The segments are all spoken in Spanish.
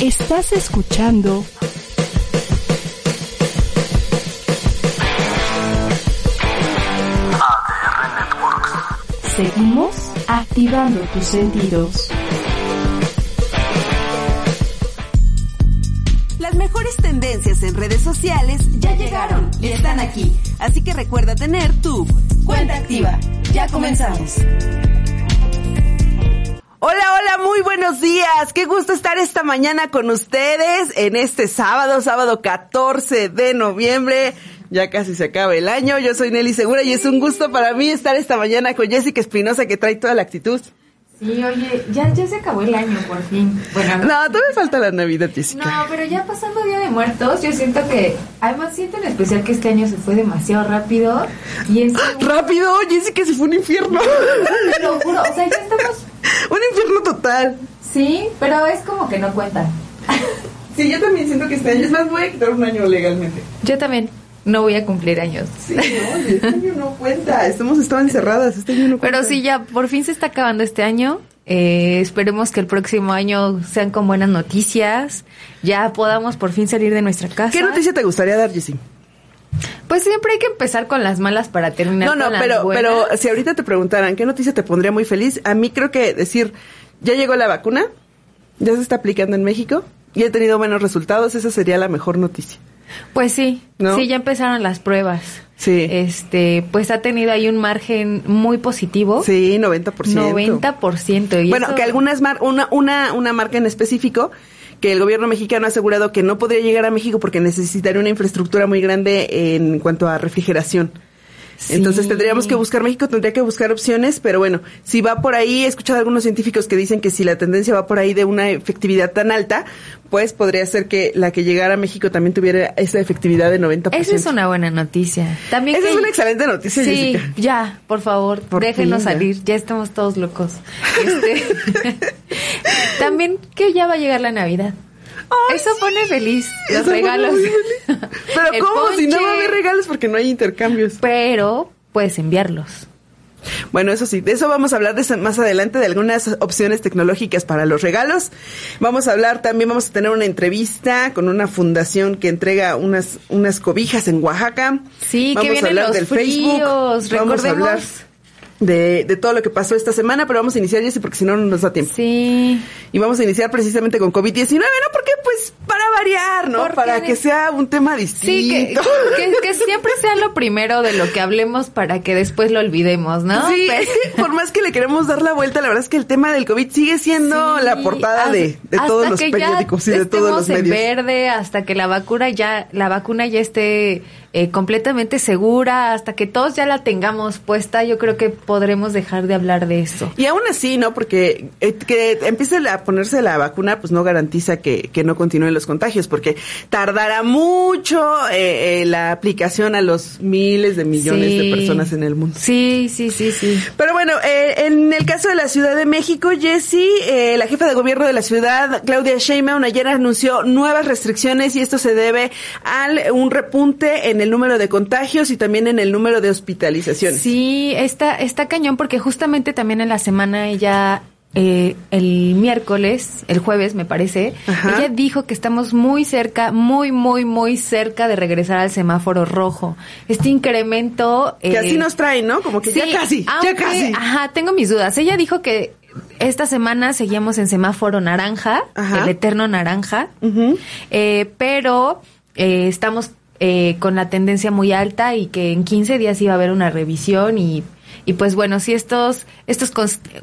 Estás escuchando ADR Networks. Seguimos activando tus sentidos. Las mejores tendencias en redes sociales ya llegaron y están aquí. Así que recuerda tener tu cuenta activa. Ya comenzamos. Hola, hola, muy buenos días. Qué gusto estar esta mañana con ustedes en este sábado, sábado 14 de noviembre. Ya casi se acaba el año. Yo soy Nelly Segura y es un gusto para mí estar esta mañana con Jessica Espinosa que trae toda la actitud. Sí, oye, ya, ya se acabó el año por fin. Bueno, No, todavía falta la Navidad, Jessica. no, pero ya pasando Día de Muertos, yo siento que, además siento en especial que este año se fue demasiado rápido y es... Rápido, Jessica, se fue un infierno. Te lo juro, o sea, ya estamos... un infierno total. Sí, pero es como que no cuenta. Sí, yo también siento que este año, es más, voy a quitar un año legalmente. Yo también no voy a cumplir años. Sí, no, este año no cuenta, estamos estado encerradas, este año no cuenta. Pero sí, ya por fin se está acabando este año. Eh, esperemos que el próximo año sean con buenas noticias. Ya podamos por fin salir de nuestra casa. ¿Qué noticia te gustaría dar, Jessie? Pues siempre hay que empezar con las malas para terminar No, no, con las pero, buenas. pero si ahorita te preguntaran qué noticia te pondría muy feliz, a mí creo que decir, ya llegó la vacuna, ya se está aplicando en México y he tenido buenos resultados, esa sería la mejor noticia. Pues sí, ¿No? sí, ya empezaron las pruebas. Sí. Este, pues ha tenido ahí un margen muy positivo. Sí, 90%. 90%. Y Bueno, eso- que algunas mar una, una, una marca en específico que el gobierno mexicano ha asegurado que no podría llegar a México porque necesitaría una infraestructura muy grande en cuanto a refrigeración. Sí. Entonces tendríamos que buscar México, tendría que buscar opciones, pero bueno, si va por ahí, he escuchado a algunos científicos que dicen que si la tendencia va por ahí de una efectividad tan alta, pues podría ser que la que llegara a México también tuviera esa efectividad de 90%. Esa es una buena noticia. También Esa que- es una excelente noticia, Sí, Jessica. ya, por favor, Por déjenos fin, salir, ya estamos todos locos. Este, también que ya va a llegar la Navidad. Ay, Eso pone feliz los Eso regalos. feliz. Pero El ¿cómo? Si no va a haber regalos porque no hay intercambios. Pero puedes enviarlos. Bueno, eso sí, de eso vamos a hablar de más adelante, de algunas opciones tecnológicas para los regalos. Vamos a hablar también, vamos a tener una entrevista con una fundación que entrega unas, unas cobijas en Oaxaca. Sí, que vamos a vienen hablar los del fríos, Facebook. Vamos a hablar de, de todo lo que pasó esta semana, pero vamos a iniciar, Jessy, porque si no, no nos da tiempo. Sí. Y vamos a iniciar precisamente con COVID-19, ¿no? Porque, variar, ¿no? Porque Para que sea un tema distinto. Sí, que, que, que siempre sea lo primero de lo que hablemos para que después lo olvidemos, ¿no? Sí, Pero- es que por más que le queremos dar la vuelta, la verdad es que el tema del COVID sigue siendo Sí, la portada hasta- de, de todos los periódicos y de todos los estemos en medios. verde, hasta que la vacuna ya, la vacuna ya esté eh, completamente segura, hasta que todos ya la tengamos puesta, yo creo que podremos dejar de hablar de eso. Y aún así, ¿no? Porque eh, que empiece a ponerse la vacuna, pues no garantiza que, que no continúen los contagios, porque tardará mucho eh, eh, la aplicación a los miles de millones de personas en el mundo. Sí, sí, sí, sí. Pero bueno, eh, en el caso de la Ciudad de México, Jessie, eh, la jefa de gobierno de la ciudad, Claudia Sheinbaum, ayer anunció nuevas restricciones y esto se debe al un repunte en el número de contagios y también en el número de hospitalizaciones. Sí, está, está cañón porque justamente también en la semana ella, eh, el miércoles, el jueves me parece, Ajá. ella dijo que estamos muy cerca, muy, muy, muy cerca de regresar al semáforo rojo. Este incremento... Que eh, así nos traen, ¿no? Como que ya sí, casi, ya aunque- casi. Ajá, tengo mis dudas. Ella dijo que esta semana seguíamos en semáforo naranja, Ajá. el eterno naranja, eh, pero eh, estamos eh, con la tendencia muy alta y que en 15 días iba a haber una revisión y, y pues bueno, si estos, estos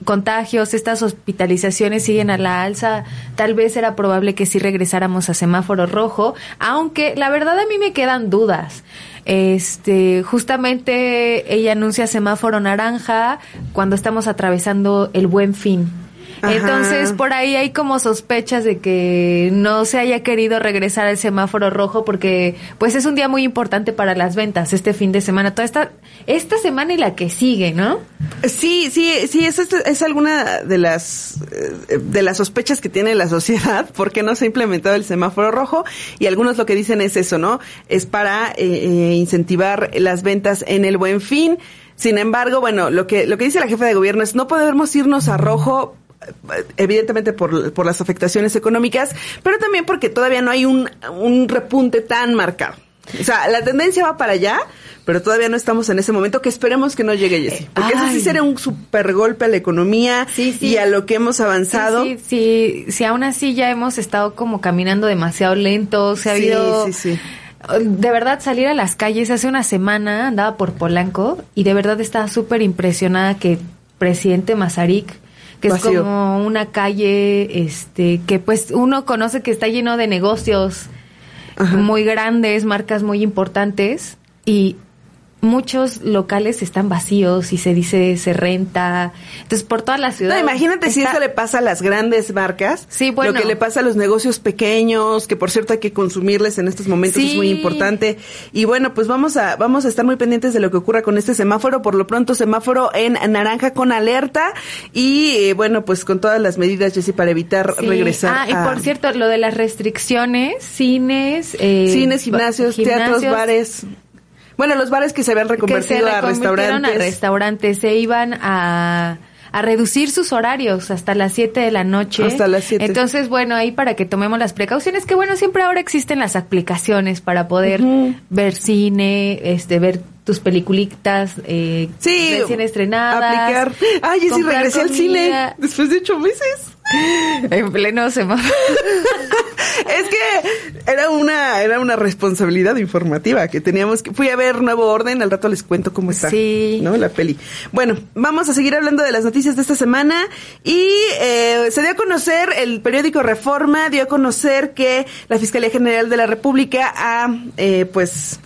contagios, estas hospitalizaciones siguen a la alza, tal vez era probable que sí regresáramos a semáforo rojo, aunque la verdad a mí me quedan dudas. Este, justamente ella anuncia semáforo naranja cuando estamos atravesando el buen fin. Ajá. Entonces, por ahí hay como sospechas de que no se haya querido regresar al semáforo rojo porque pues es un día muy importante para las ventas este fin de semana, toda esta esta semana y la que sigue, ¿no? Sí, sí, sí, es, es, alguna de las eh, de las sospechas que tiene la sociedad porque no se ha implementado el semáforo rojo y algunos lo que dicen es eso, ¿no? Es para eh, eh, incentivar las ventas en el Buen Fin. Sin embargo, bueno, lo que lo que dice la jefa de gobierno es no podemos irnos a rojo evidentemente por, por las afectaciones económicas, pero también porque todavía no hay un, un repunte tan marcado. O sea, la tendencia va para allá, pero todavía no estamos en ese momento que esperemos que no llegue Jessy. Porque eso sí sería un super golpe a la economía Sí, sí. y a lo que hemos avanzado. Sí, sí, sí, aún así ya hemos estado como caminando demasiado lento, se ha habido... sí, sí. De verdad, salir a las calles hace una semana andaba por Polanco y de verdad estaba súper impresionada que presidente Mazarik, que Vacío. es como una calle, este, que pues uno conoce que está lleno de negocios Ajá. muy grandes, marcas muy importantes y muchos locales están vacíos y se dice se renta. Entonces, por toda la ciudad. No, imagínate si eso le pasa a las grandes marcas. Sí, bueno. Lo que le pasa a los negocios pequeños, que por cierto hay que consumirles en estos momentos es muy importante. Y bueno, pues vamos a, vamos a estar muy pendientes de lo que ocurra con este semáforo. Por lo pronto, semáforo en naranja con alerta. Y eh, bueno, pues con todas las medidas, Jessy, para evitar Sí. regresar Ah, y a por cierto, lo de las restricciones, cines, eh, cines, gimnasios, teatros, bares. Bueno, los bares que se habían que se reconvertido a restaurantes. a restaurantes, se iban a a reducir sus horarios hasta las 7 de la noche. Hasta las 7. Entonces, bueno, ahí para que tomemos las precauciones, que bueno, siempre ahora existen las aplicaciones para poder ver cine, este, ver tus peliculitas eh, Sí, recién estrenadas. aplicar. Ay, Jessy, comprar regresé al cine después de ocho meses. En pleno semáforo. Es que era una, era una responsabilidad informativa que teníamos que, fui a ver Nuevo Orden, al rato les cuento cómo está, Sí. ¿no? La peli. Bueno, vamos a seguir hablando de las noticias de esta semana y eh, se dio a conocer, el periódico Reforma dio a conocer que la Fiscalía General de la República ha, eh, pues,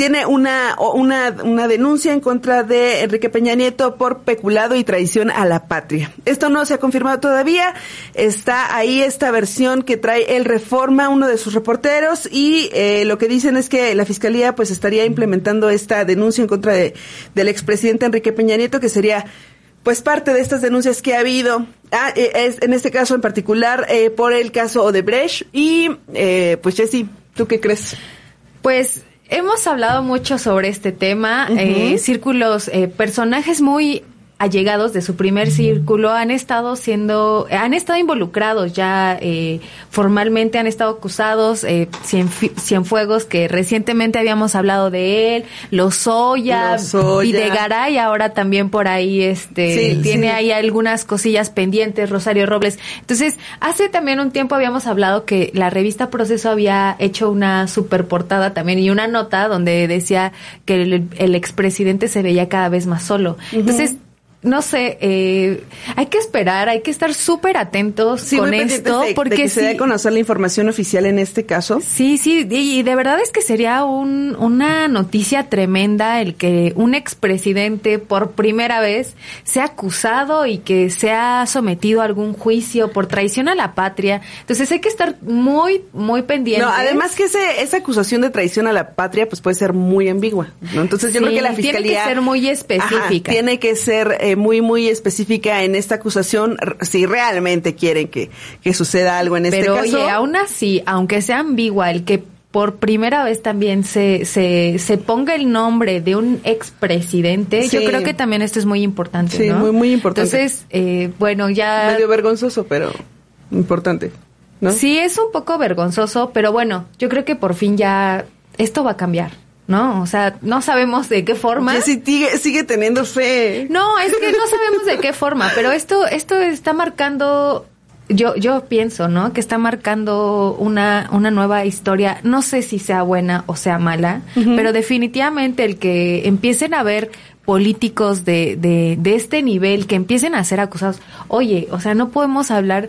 tiene una, una, una denuncia en contra de Enrique Peña Nieto por peculado y traición a la patria. Esto no se ha confirmado todavía. Está ahí esta versión que trae el Reforma, uno de sus reporteros, y eh, lo que dicen es que la fiscalía pues estaría implementando esta denuncia en contra de, del expresidente Enrique Peña Nieto, que sería pues parte de estas denuncias que ha habido, ah, eh, es, en este caso en particular, eh, por el caso Odebrecht. Y eh, pues Jessy, ¿tú qué crees? Pues hemos hablado mucho sobre este tema. Eh, círculos, eh, personajes muy allegados de su primer círculo han estado siendo, han estado involucrados ya eh, formalmente, han estado acusados, eh, Cienfi- Cienfuegos, que recientemente habíamos hablado de él, Lozoya, Lozoya. Videgaray, ahora también por ahí este Sí, tiene sí. ahí algunas cosillas pendientes, Rosario Robles. Entonces, hace también un tiempo habíamos hablado que la revista Proceso había hecho una super portada también y una nota donde decía que el, el expresidente se veía cada vez más solo. Entonces, no sé, eh, hay que esperar, hay que estar súper atentos Sí, con esto, de- de porque que se dé a conocer la información oficial en este caso. Sí, sí, y y de verdad es que sería un, una noticia tremenda el que un expresidente por primera vez sea acusado y que sea sometido a algún juicio por traición a la patria. Entonces hay que estar muy, muy pendientes. No, además que ese, esa acusación de traición a la patria pues puede ser muy ambigua, ¿no? Entonces yo Sí, creo que la tiene que fiscalía ser muy específica. Ajá, tiene que ser eh, muy muy específica en esta acusación si realmente quieren que, que suceda algo en este Pero caso. oye, aún así, aunque sea ambigua, el que por primera vez también se, se, se ponga el nombre de un expresidente, yo Sí. creo que también esto es muy importante, Sí, ¿no? muy, muy importante. Entonces, eh, bueno, ya... medio vergonzoso, pero importante, ¿no? Sí, es un poco vergonzoso, pero bueno, yo creo que por fin ya esto va a cambiar, ¿no? O sea, no sabemos de qué forma. Sigue teniendo fe. No, es que no sabemos de qué forma, pero esto, esto está marcando, yo, yo pienso, ¿no? Que está marcando una, una nueva historia. No sé si sea buena o sea mala, pero definitivamente el que empiecen a ver políticos de, de, de este nivel, que empiecen a ser acusados, oye, o sea, no podemos hablar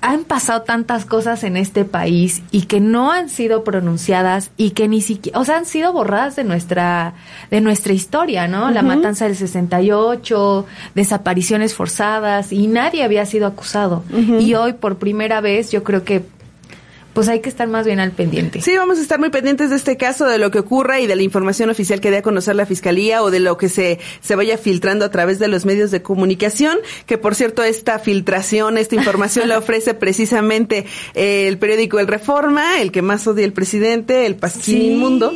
han pasado tantas cosas en este país y que no han sido pronunciadas y que ni siquiera, o sea, han sido borradas de nuestra, de nuestra historia, ¿no? La matanza del 68, desapariciones forzadas y nadie había sido acusado. Y hoy por primera vez yo creo que pues hay que estar más bien al pendiente. Sí, vamos a estar muy pendientes de este caso, de lo que ocurra y de la información oficial que dé a conocer la Fiscalía o de lo que se, se vaya filtrando a través de los medios de comunicación, que por cierto esta filtración, esta información la ofrece precisamente eh, el periódico El Reforma, el que más odia el presidente, el Pasquín Inmundo.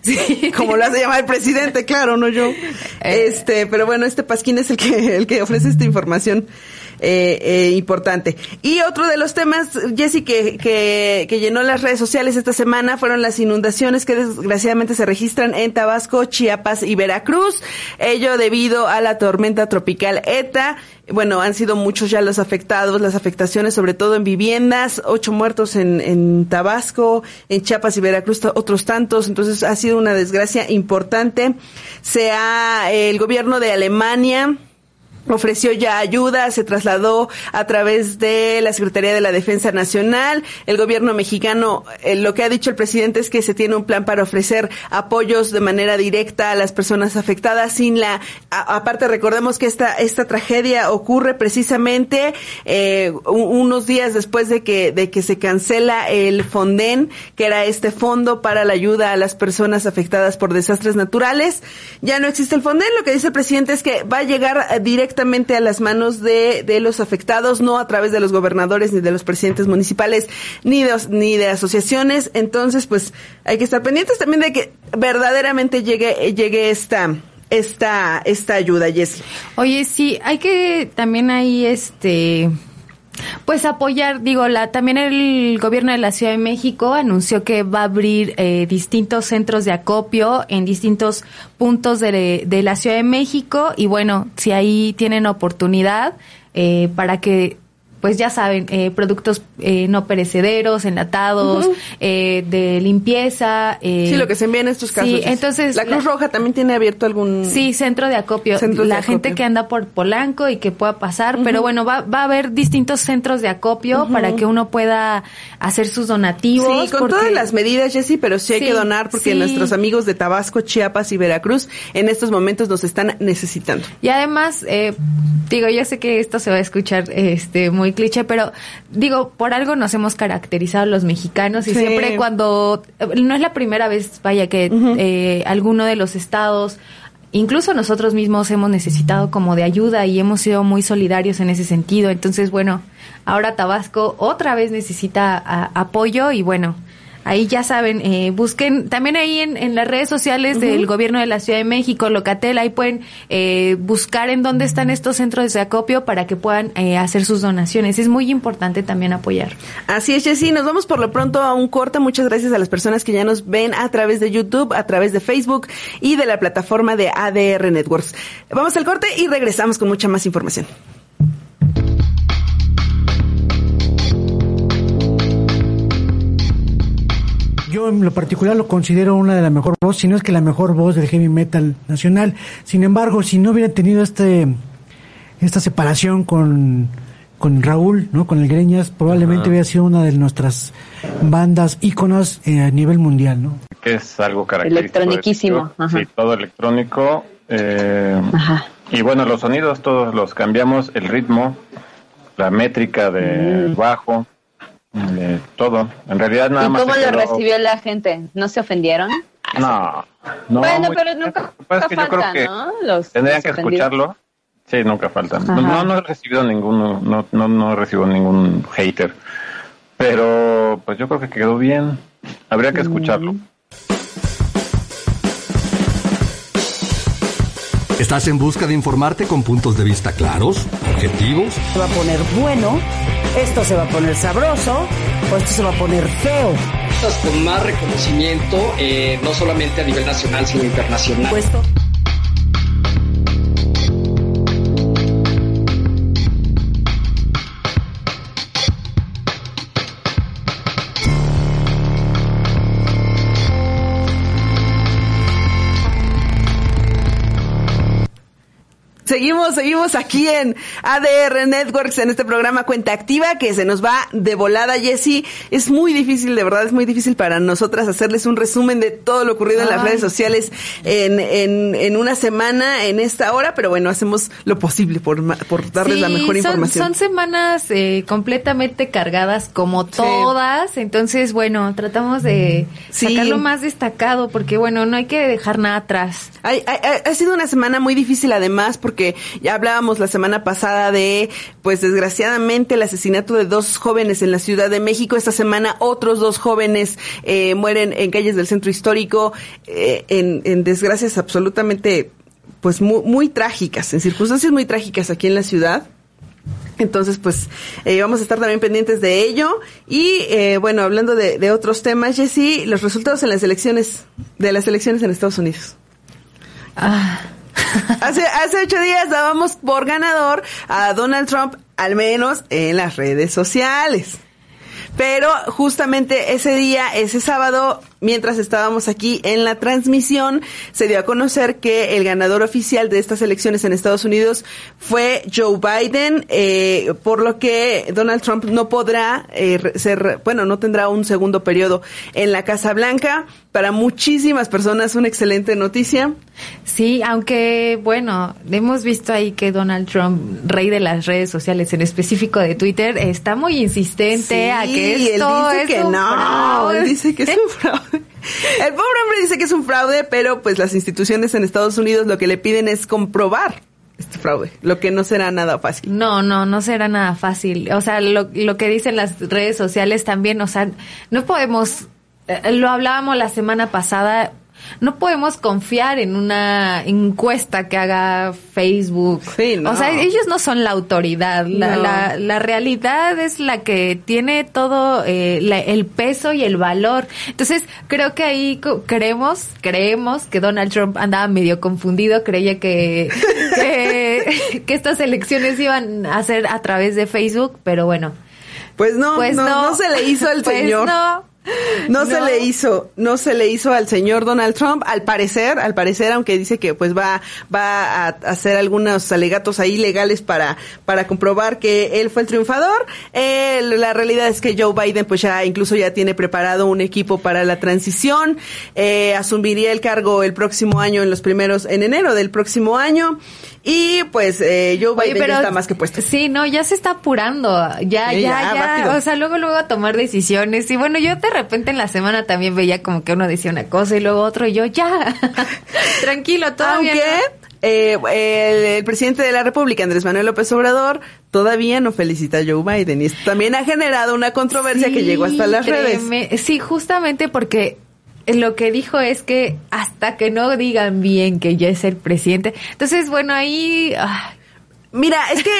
Sí. Como lo hace llamar el presidente, claro, no yo. Eh. Este, pero bueno, este Pasquín es el que, el que ofrece esta información eh, eh, importante. Y otro de los temas, Jessy, que, que, que, llenó las redes sociales esta semana fueron las inundaciones que desgraciadamente se registran en Tabasco, Chiapas y Veracruz. Ello debido a la tormenta tropical ETA. Bueno, han sido muchos ya los afectados, las afectaciones sobre todo en viviendas, ocho muertos en, en Tabasco, en Chiapas y Veracruz otros tantos, entonces ha sido una desgracia importante. Se ha, el gobierno de Alemania, ofreció ya ayuda, se trasladó a través de la Secretaría de la Defensa Nacional. El gobierno mexicano, eh, lo que ha dicho el presidente es que se tiene un plan para ofrecer apoyos de manera directa a las personas afectadas sin la, aparte recordemos que esta, esta tragedia ocurre precisamente eh, unos días después de que, de que se cancela el Fonden, que era este fondo para la ayuda a las personas afectadas por desastres naturales. Ya no existe el Fonden, lo que dice el presidente es que va a llegar directamente directamente a las manos de, de los afectados, no a través de los gobernadores ni de los presidentes municipales ni de, ni de asociaciones. Entonces, pues hay que estar pendientes también de que verdaderamente llegue, llegue esta, esta, esta ayuda, Jessy. Oye, sí, hay que también ahí, este, pues apoyar, digo, la, también el gobierno de la Ciudad de México anunció que va a abrir eh, distintos centros de acopio en distintos puntos de, de, la Ciudad de México y bueno, si ahí tienen oportunidad eh, para que pues ya saben, eh, productos eh, no perecederos, enlatados, eh, de limpieza. Eh, sí, lo que se envía en estos casos. Sí, entonces. La Cruz Roja también tiene abierto algún. Sí, centro de acopio. la gente que anda por Polanco y que pueda pasar, pero bueno, va, va a haber distintos centros de acopio para que uno pueda hacer sus donativos. Sí, con todas las medidas, Jessy, pero sí hay que donar porque nuestros amigos de Tabasco, Chiapas y Veracruz en estos momentos nos están necesitando. Y además, eh, digo, yo sé que esto se va a escuchar este muy cliché, pero digo, por algo nos hemos caracterizado los mexicanos y siempre cuando, no es la primera vez, vaya, que eh, alguno de los estados incluso nosotros mismos hemos necesitado como de ayuda y hemos sido muy solidarios en ese sentido. Entonces, bueno, ahora Tabasco otra vez necesita apoyo y bueno, Ahí ya saben, eh, busquen también ahí en, en las redes sociales del gobierno de la Ciudad de México, Locatel, ahí pueden eh, buscar en dónde están estos centros de acopio para que puedan eh, hacer sus donaciones. Es muy importante también apoyar. Así es, Jessy. Nos vamos por lo pronto a un corte. Muchas gracias a las personas que ya nos ven a través de YouTube, a través de Facebook y de la plataforma de ADR Networks. Vamos al corte y regresamos con mucha más información. Yo en lo particular lo considero una de las mejores voces, si no es que la mejor voz del heavy metal nacional. Sin embargo, si no hubiera tenido este esta separación con, con Raúl, ¿no? Con el Greñas, probablemente hubiera sido una de nuestras bandas íconos eh, a nivel mundial, ¿no? Que es algo característico. Electroniquísimo. Sí, todo electrónico. Eh, Ajá. Y bueno, los sonidos todos los cambiamos, el ritmo, la métrica de mm. bajo, de todo. En realidad nada ¿Y más. cómo lo recibió la gente? ¿No se ofendieron? No, no. Bueno, muy, pero nunca, pues que falta, yo creo que ¿no? Los, tendrían los que escucharlo. Sí, nunca faltan. No, no, no he recibido ninguno, no, no, no he recibido ningún hater. Pero pues yo creo que quedó bien. Habría que escucharlo. ¿Estás en busca de informarte con puntos de vista claros, objetivos? Se va a poner bueno, esto se va a poner sabroso, o esto se va a poner feo. Con más reconocimiento, eh, no solamente a nivel nacional, sino internacional. Puesto. Seguimos, seguimos aquí en ADR Networks, en este programa Cuenta Activa, que se nos va de volada, Jessy. Es muy difícil, de verdad, es muy difícil para nosotras hacerles un resumen de todo lo ocurrido en las redes sociales en, en, en una semana, en esta hora, pero bueno, hacemos lo posible por, por darles la mejor son- información. Son, semanas eh, completamente cargadas como todas, entonces bueno, tratamos de Sí. sacar lo más destacado porque bueno, no hay que dejar nada atrás. Ay, ay, ay, ha sido una semana muy difícil además porque ya hablábamos la semana pasada de, pues desgraciadamente, el asesinato de dos jóvenes en la Ciudad de México. Esta semana otros dos jóvenes eh, mueren en calles del centro histórico eh, en, desgracias absolutamente, pues muy, muy trágicas, en circunstancias muy trágicas aquí en la ciudad. Entonces, pues eh, vamos a estar también pendientes de ello. Y eh, bueno, hablando de, otros temas, Jessy, los resultados en las elecciones, de las elecciones en Estados Unidos. Hace, hace ocho días dábamos por ganador a Donald Trump, al menos en las redes sociales. Pero justamente ese día, ese sábado, mientras estábamos aquí en la transmisión, se dio a conocer que el ganador oficial de estas elecciones en Estados Unidos fue Joe Biden, eh, por lo que Donald Trump no podrá eh, ser, bueno, no tendrá un segundo periodo en la Casa Blanca. Para muchísimas personas, una excelente noticia. Sí, aunque bueno, hemos visto ahí que Donald Trump, rey de las redes sociales, en específico de Twitter, está muy insistente Sí, a que él esto dice es que un no, fraude. él dice que es un fraude. El pobre hombre dice que es un fraude, pero pues las instituciones en Estados Unidos lo que le piden es comprobar este fraude, lo que no será nada fácil. No, no, no será nada fácil. O sea, lo, lo que dicen las redes sociales también, o sea, no podemos, eh, lo hablábamos la semana pasada, no podemos confiar en una encuesta que haga Facebook. no. O sea, ellos no son la autoridad. La, No. la, la realidad es la que tiene todo eh, la- el peso y el valor. Entonces, creo que ahí creemos, creemos que Donald Trump andaba medio confundido, creía que, que, que estas elecciones iban a ser a través de Facebook, pero bueno. Pues no, Pues no, no. no se le hizo al Pues señor. no. No, se le hizo, no se le hizo al señor Donald Trump, al parecer, al parecer, aunque dice que pues va, va a hacer algunos alegatos ahí legales para, para comprobar que él fue el triunfador. Eh, la realidad es que Joe Biden pues ya incluso ya tiene preparado un equipo para la transición, eh, asumiría el cargo el próximo año en los primeros, en enero del próximo año. Y pues eh, Joe Oye, Biden ya está más que puesto. Sí, no, ya se está apurando. Ya, Sí, ya, ya. O sea, luego, luego a tomar decisiones. Y bueno, yo de repente en la semana también veía como que uno decía una cosa y luego otro y yo, ya. Tranquilo, todavía. Aunque eh, el, el presidente de la República, Andrés Manuel López Obrador, todavía no felicita a Joe Biden. Y esto también ha generado una controversia que llegó hasta las redes. Sí, justamente porque lo que dijo es que hasta que no digan bien que ya es el presidente. Entonces, bueno, ahí... ah, Mira, es que,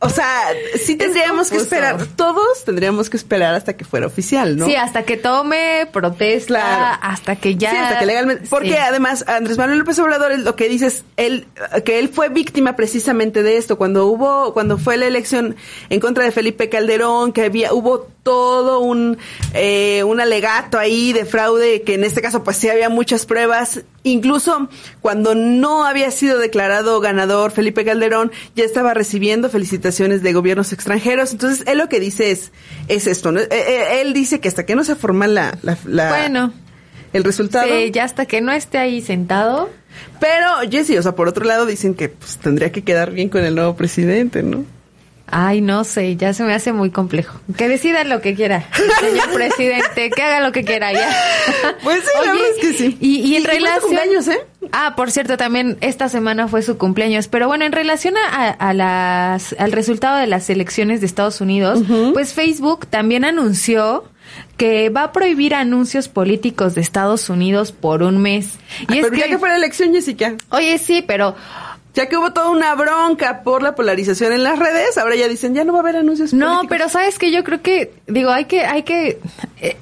o sea, sí tendríamos que esperar, todos tendríamos que esperar hasta que fuera oficial, ¿no? Sí, hasta que tome protesta, Claro. hasta que ya... Sí, hasta que legalmente. Porque Sí. además, Andrés Manuel López Obrador es lo que dice es él, que él fue víctima precisamente de esto. Cuando hubo, cuando fue la elección en contra de Felipe Calderón, que había, hubo todo un, eh, un alegato ahí de fraude, que en este caso pues sí había muchas pruebas. Incluso cuando no había sido declarado ganador Felipe Calderón, ya estaba recibiendo felicitaciones de gobiernos extranjeros. Entonces, él lo que dice es, es esto, ¿no? Eh, eh, él dice que hasta que no se la, la, la- Bueno. el resultado. Sí, ya hasta que no esté ahí sentado. Pero, Jessy, o sea, por otro lado dicen que pues, tendría que quedar bien con el nuevo presidente, ¿no? Ay, no sé, ya se me hace muy complejo. Que decida lo que quiera, señor presidente, que haga lo que quiera ya. Pues sí, la verdad es que sí. Y, y en Y- su relación... cumpleaños, ¿eh? Ah, por cierto, también esta semana fue su cumpleaños. Pero bueno, en relación a, a las, al resultado de las elecciones de Estados Unidos, pues Facebook también anunció que va a prohibir anuncios políticos de Estados Unidos por un mes. Y es Pero ya que fue la elección, Jessica. Oye, sí, pero Ya que hubo toda una bronca por la polarización en las redes, ahora ya dicen, ya no va a haber anuncios No, políticos. pero sabes que yo creo que, digo, hay que, hay que, eh,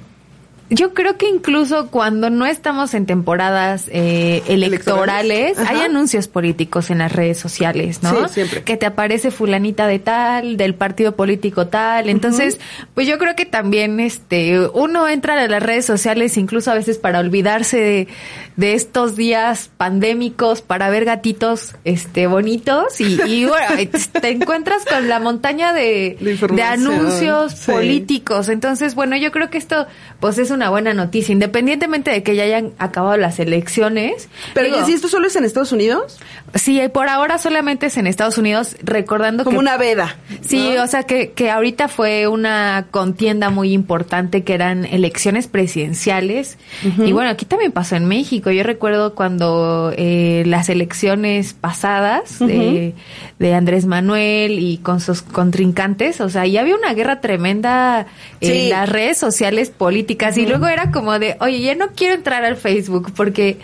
Yo creo que incluso cuando no estamos en temporadas eh, electorales, hay anuncios políticos en las redes sociales, ¿no? Sí, siempre. Que te aparece fulanita de tal, del partido político tal. Entonces, pues yo creo que también este uno entra a las redes sociales incluso a veces para olvidarse de, de estos días pandémicos, para ver gatitos este bonitos y, y bueno, te encuentras con la montaña de, anuncios sí. políticos. Entonces, bueno, yo creo que esto pues es una buena noticia, independientemente de que ya hayan acabado las elecciones. Pero Digo, ¿y si esto solo es en Estados Unidos? Sí, por ahora solamente es en Estados Unidos, recordando Como que... una veda. Sí, ¿no? o sea que, que ahorita fue una contienda muy importante que eran elecciones presidenciales. Y bueno, aquí también pasó en México. Yo recuerdo cuando eh, las elecciones pasadas de, de Andrés Manuel y con sus contrincantes, o sea, ya había una guerra tremenda en Sí. las redes sociales políticas. Y luego era como de, oye, ya no quiero entrar al Facebook porque,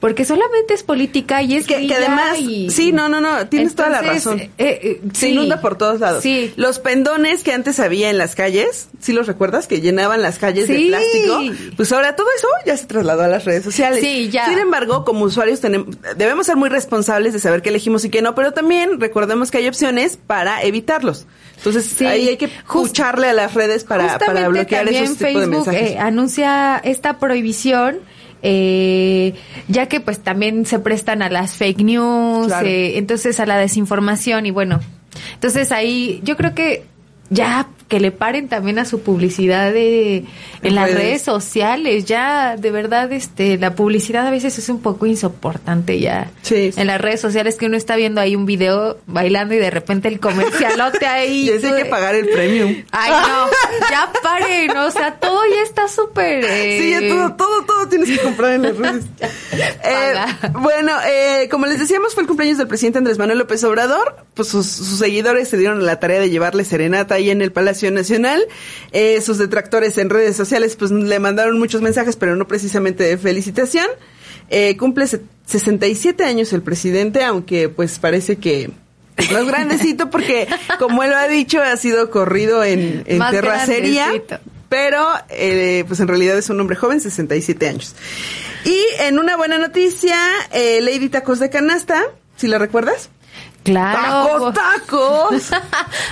porque solamente es política y es Que, además, y- sí, no, no, no, tienes toda la razón. eh, eh, Se sí. inunda por todos lados. Sí. Los pendones que antes había en las calles, ¿sí los recuerdas? Que llenaban las calles de plástico. Pues ahora todo eso ya se trasladó a las redes sociales. Sí, ya. Sin embargo, como usuarios tenemos, debemos ser muy responsables de saber qué elegimos y qué no, pero también recordemos que hay opciones para evitarlos. Entonces, Sí. ahí hay que escucharle a las redes para, bloquear esos tipos de Facebook mensajes. eh, anuncia esta prohibición eh, ya que pues también se prestan a las fake news, Claro. eh, entonces a la desinformación y bueno, entonces ahí yo creo que ya que le paren también a su publicidad de, en las redes. redes sociales, ya de verdad este la publicidad a veces es un poco insoportante ya. Sí, sí. En las redes sociales que uno está viendo ahí un video bailando y de repente el comercialote ahí. Y ese hay que pagar el premium. Ay, no, ya paren, o sea, todo ya está súper... eh, Sí, ya todo, todo, todo tienes que comprar en las redes. Eh, bueno, eh, como les decíamos, fue el cumpleaños del presidente Andrés Manuel López Obrador. Pues sus, sus seguidores se dieron la tarea de llevarle serenata ahí en el Palacio Nacional. Eh, sus detractores en redes sociales, pues le mandaron muchos mensajes, pero no precisamente de felicitación. Eh, cumple se- 67 años el presidente, aunque pues parece que es más grandecito porque, como él lo ha dicho, ha sido corrido en, en terracería. grandecito. Pero, eh, pues en realidad es un hombre joven, 67 años. Y en una buena noticia, eh, Lady Tacos de Canasta, si la recuerdas? Claro. ¡Tacos, tacos!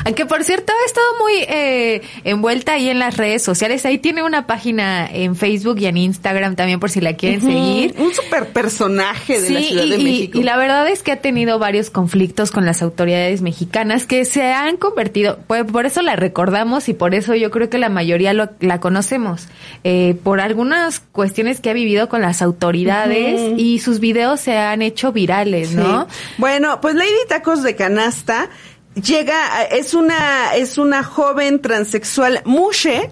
Aunque por cierto ha estado muy eh, envuelta ahí en las redes sociales. Ahí tiene una página en Facebook y en Instagram también por si la quieren seguir. Un super personaje de la Ciudad y, de y- México. y la verdad es que ha tenido varios conflictos con las autoridades mexicanas que se han convertido, pues por eso la recordamos y por eso yo creo que la mayoría lo- la conocemos, eh, por algunas cuestiones que ha vivido con las autoridades y sus videos se han hecho virales, ¿no? Sí. Bueno, pues Lady Tacos de Canasta llega, es una, es una joven transexual mushe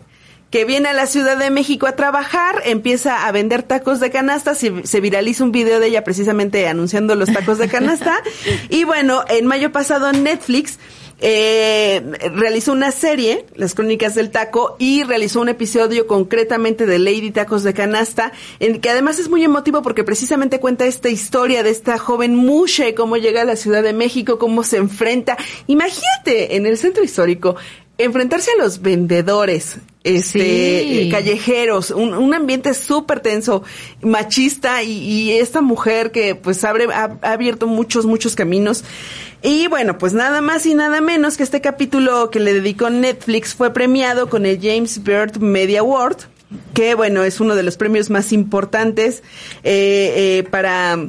que viene a la Ciudad de México a trabajar, empieza a vender tacos de canasta, se, se viraliza un video de ella precisamente anunciando los tacos de canasta. y bueno, en mayo pasado Netflix eh, realizó una serie, Las Crónicas del Taco, y realizó un episodio concretamente de Lady Tacos de Canasta, en que además es muy emotivo porque precisamente cuenta esta historia de esta joven Mushe, cómo llega a la Ciudad de México, cómo se enfrenta. Imagínate en el centro histórico enfrentarse a los vendedores, este, Sí. eh, callejeros, un, un ambiente súper tenso, machista y, y esta mujer que pues abre, ha, ha abierto muchos, muchos caminos. Y bueno, pues nada más y nada menos que este capítulo que le dedicó Netflix fue premiado con el James Byrd Media Award, que bueno, es uno de los premios más importantes eh, eh, para,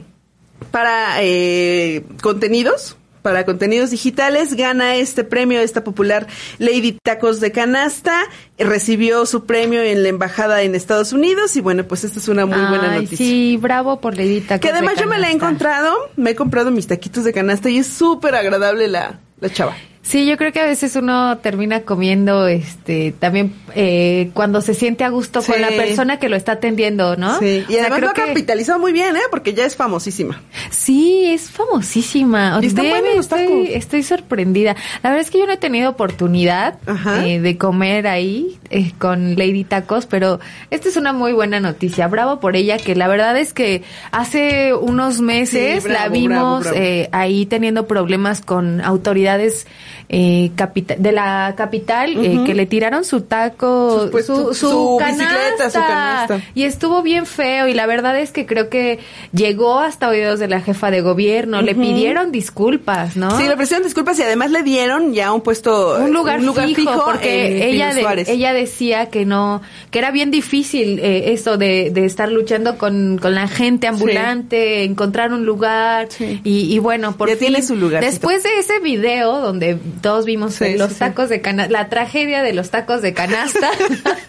para eh, contenidos para contenidos digitales, gana este premio esta popular Lady Tacos de Canasta, recibió su premio en la embajada en Estados Unidos y bueno, pues esta es una muy buena noticia. sí, bravo por Lady Tacos Que además de yo me la he encontrado, me he comprado mis taquitos de canasta y es súper agradable la, la chava. Sí, yo creo que a veces uno termina comiendo, este, también eh, cuando se siente a gusto Sí. con la persona que lo está atendiendo, ¿no? Sí, y O sea, además creo lo ha que- capitalizado muy bien, ¿eh? Porque ya es famosísima. Sí, es famosísima. Y están Debe, buenos los tacos. estoy, estoy sorprendida. La verdad es que yo no he tenido oportunidad eh, de comer ahí eh, con Lady Tacos, pero esta es una muy buena noticia. Bravo por ella, que la verdad es que hace unos meses Sí, la vimos bravo, bravo. eh, ahí teniendo problemas con autoridades eh, de la capital eh, que le tiraron su taco, Su puesto- su, su su canasta, bicicleta, su canasta. y estuvo bien feo y la verdad es que creo que llegó hasta oídos de la jefa de gobierno, le pidieron disculpas, ¿no? Sí, le ofrecieron disculpas y además le dieron ya un puesto, un lugar, fijo, porque en ella de- ella decía que no que era bien difícil eh, eso de, de estar luchando con, con la gente ambulante encontrar un lugar. Y, y bueno por Ya fin, tiene su lugarcito. después de ese video donde todos vimos Sí, los sí, sí. tacos de canasta la tragedia de los tacos de canasta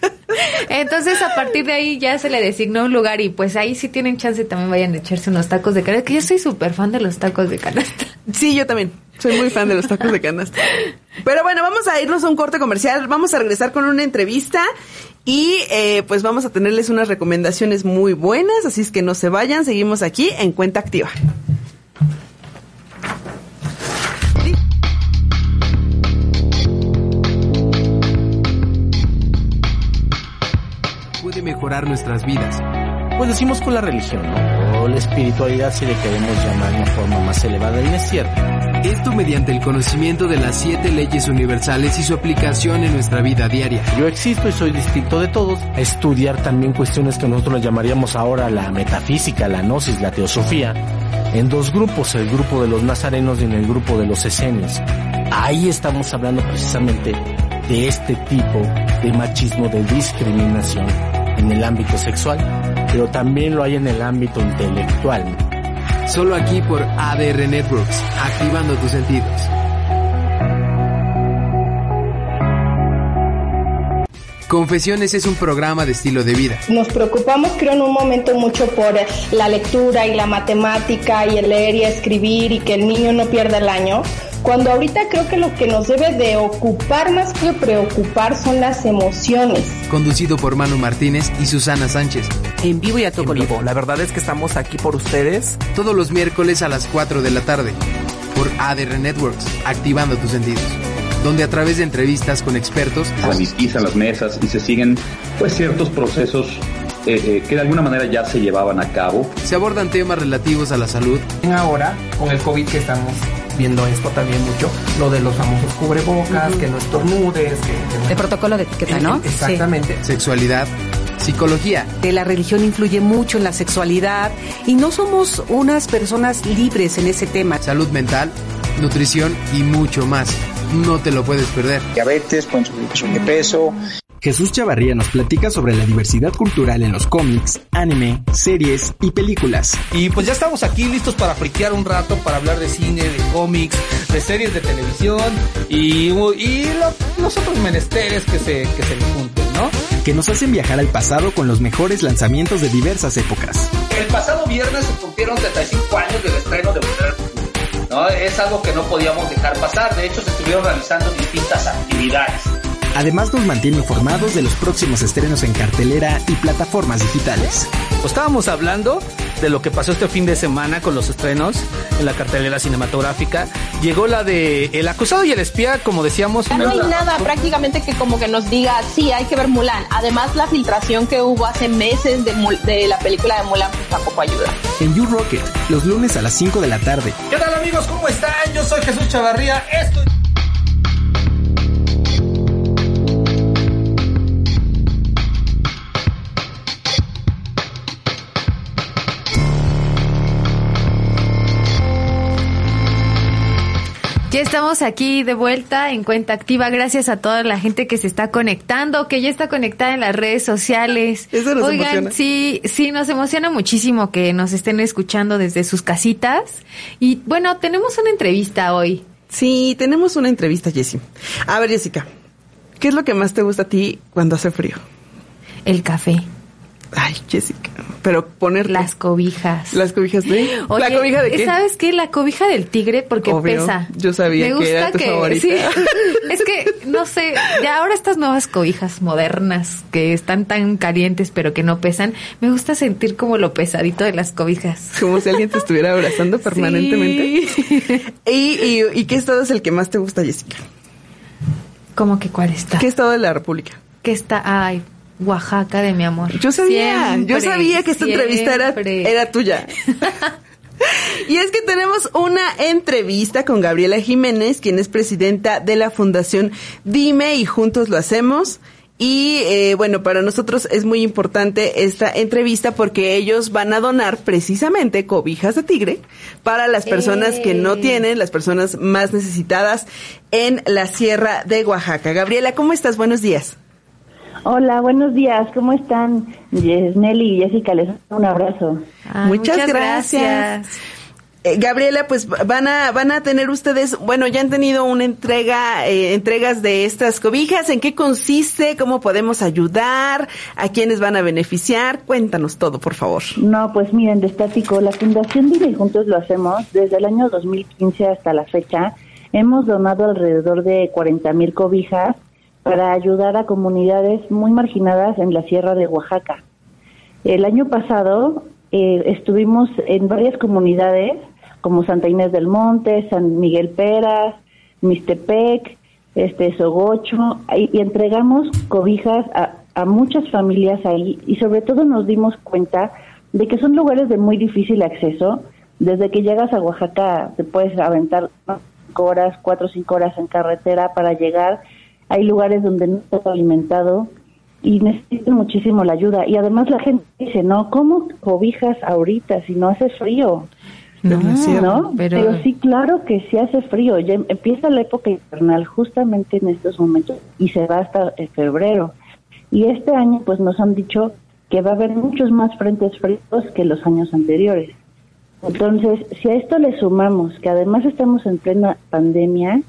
entonces a partir de ahí ya se le designó un lugar y pues ahí sí tienen chance también vayan a echarse unos tacos de canasta que yo soy súper fan de los tacos de canasta Sí, yo también. Soy muy fan de los tacos de canasta. Pero bueno, vamos a irnos a un corte comercial. Vamos a regresar con una entrevista y eh, pues vamos a tenerles unas recomendaciones muy buenas. Así es que no se vayan. Seguimos aquí en Cuenta Activa. Mejorar nuestras vidas. Pues decimos con la religión, ¿no? O la espiritualidad si le queremos llamar de una forma más elevada y es cierto. Esto mediante el conocimiento de las siete leyes universales y su aplicación en nuestra vida diaria. Yo existo y soy distinto de todos. A estudiar también cuestiones que nosotros le llamaríamos ahora la metafísica, la gnosis, la teosofía, en dos grupos, el grupo de los nazarenos y en el grupo de los esenios. Ahí estamos hablando precisamente de este tipo de machismo, de discriminación en el ámbito sexual, pero también lo hay en el ámbito intelectual. Solo aquí por ADR Networks, activando tus sentidos. Confesiones es un programa de estilo de vida. Nos preocupamos, creo, en un momento mucho por la lectura y la matemática y el leer y escribir y que el niño no pierda el año, cuando ahorita creo que lo que nos debe de ocupar más que preocupar son las emociones. Conducido por Manu Martínez y Susana Sánchez. En vivo y a todo color. La verdad es que estamos aquí por ustedes. Todos los miércoles a las 4 de la tarde. Por ADR Networks, activando tus sentidos. Donde a través de entrevistas con expertos se sanitizan las mesas y se siguen pues ciertos procesos eh, eh, que de alguna manera ya se llevaban a cabo. se abordan temas relativos a la salud. Ahora, con el COVID que estamos viendo esto también mucho, lo de los famosos cubrebocas, que no estornudes, que, que no- De protocolo de etiqueta, ¿no? Exactamente. Sexualidad, psicología. Que la religión influye mucho en la sexualidad y no somos unas personas libres en ese tema. Salud mental, nutrición y mucho más. No te lo puedes perder. Diabetes, pueden subir de peso. Jesús Chavarría nos platica sobre la diversidad cultural en los cómics, anime, series y películas. Y pues ya estamos aquí listos para friquear un rato, para hablar de cine, de cómics, de series de televisión y, y lo- los otros menesteres que se, que se le junten, ¿no? Que nos hacen viajar al pasado con los mejores lanzamientos de diversas épocas. El pasado viernes se cumplieron 35 años del estreno de. ¿no? Es algo que no podíamos dejar pasar. De hecho, se estuvieron realizando distintas actividades. Además nos mantiene informados de los próximos estrenos en cartelera y plataformas digitales. Pues estábamos hablando de lo que pasó este fin de semana con los estrenos en la cartelera cinematográfica. Llegó la de El acusado y el espía, como decíamos. Ya no hay nada prácticamente que como que nos diga, sí, hay que ver Mulan. Además, la filtración que hubo hace meses de, Mul- de la película de Mulan pues, tampoco ayuda. En You Rocket, los lunes a las 5 de la tarde. ¿Qué tal amigos? ¿Cómo están? Yo soy Jesús Chavarría. Esto Ya estamos aquí de vuelta en Cuenta Activa. Gracias a toda la gente que se está conectando, que ya está conectada en las redes sociales. Eso nos Oigan, emociona. sí, sí, nos emociona muchísimo que nos estén escuchando desde sus casitas. Y bueno, tenemos una entrevista hoy. Sí, tenemos una entrevista, Jessie. A ver, Jessica, ¿qué es lo que más te gusta a ti cuando hace frío? El café. Ay, Jessica, pero poner Las cobijas. las cobijas de Oye, la cobija de qué? ¿Sabes qué? La cobija del tigre porque Obvio, pesa. yo sabía Me que gusta era tu que, favorita. sí. es que, no sé, ya ahora estas nuevas cobijas modernas que están tan calientes pero que no pesan, me gusta sentir como lo pesadito de las cobijas. Como si alguien te estuviera abrazando permanentemente. ¿Y, y, y qué estado es el que más te gusta, Jessica? ¿Cómo que cuál está? ¿Qué estado de la República? Que está, ay, Oaxaca de mi amor. Yo sabía, yo sabía que esta entrevista era, era tuya. Y es que tenemos una entrevista con Gabriela Jiménez, quien es presidenta de la Fundación Dime y Juntos lo Hacemos. Y eh, bueno, para nosotros es muy importante esta entrevista porque ellos van a donar precisamente cobijas de tigre para las personas que no tienen, las personas más necesitadas en la Sierra de Oaxaca. Gabriela, ¿cómo estás? Buenos días. Hola, buenos días. ¿Cómo están? Yes, Nelly y Jessica, les doy un abrazo. muchas, muchas gracias. gracias. Eh, Gabriela, pues van a van a tener ustedes, bueno, ya han tenido una entrega, eh, entregas de estas cobijas. ¿En qué consiste? ¿Cómo podemos ayudar? ¿A quiénes van a beneficiar? Cuéntanos todo, por favor. No, pues miren, destático, la Fundación Dime y Juntos lo hacemos desde el año 2015 hasta la fecha. Hemos donado alrededor de 40 mil cobijas para ayudar a comunidades muy marginadas en la Sierra de Oaxaca. El año pasado eh, estuvimos en varias comunidades como Santa Inés del Monte, San Miguel Peras, Mistepec, este Sogocho, y, entregamos cobijas a, a muchas familias ahí y sobre todo nos dimos cuenta de que son lugares de muy difícil acceso. Desde que llegas a Oaxaca te puedes aventar cinco horas, cuatro o cinco horas en carretera para llegar. Hay lugares donde no estás alimentado y necesitan muchísimo la ayuda. Y además la gente dice, no, ¿cómo cobijas ahorita si no hace frío? No, ¿no? pero- Pero... sí, claro que sí hace frío. Ya em- empieza la época invernal justamente en estos momentos y se va hasta eh, febrero. Y este año, pues nos han dicho que va a haber muchos más frentes fríos que los años anteriores. Entonces, si a esto le sumamos que además estamos en plena pandemia,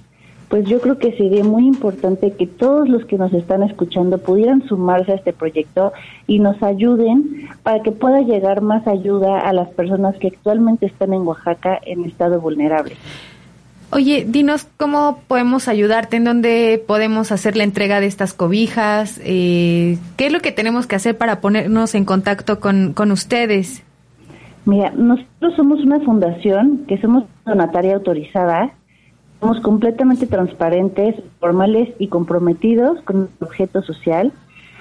pues yo creo que sería muy importante que todos los que nos están escuchando pudieran sumarse a este proyecto y nos ayuden para que pueda llegar más ayuda a las personas que actualmente están en Oaxaca en estado vulnerable. Oye, dinos cómo podemos ayudarte, en dónde podemos hacer la entrega de estas cobijas, eh, qué es lo que tenemos que hacer para ponernos en contacto con, con ustedes. Mira, nosotros somos una fundación que somos donataria autorizada, somos completamente transparentes, formales y comprometidos con el objeto social,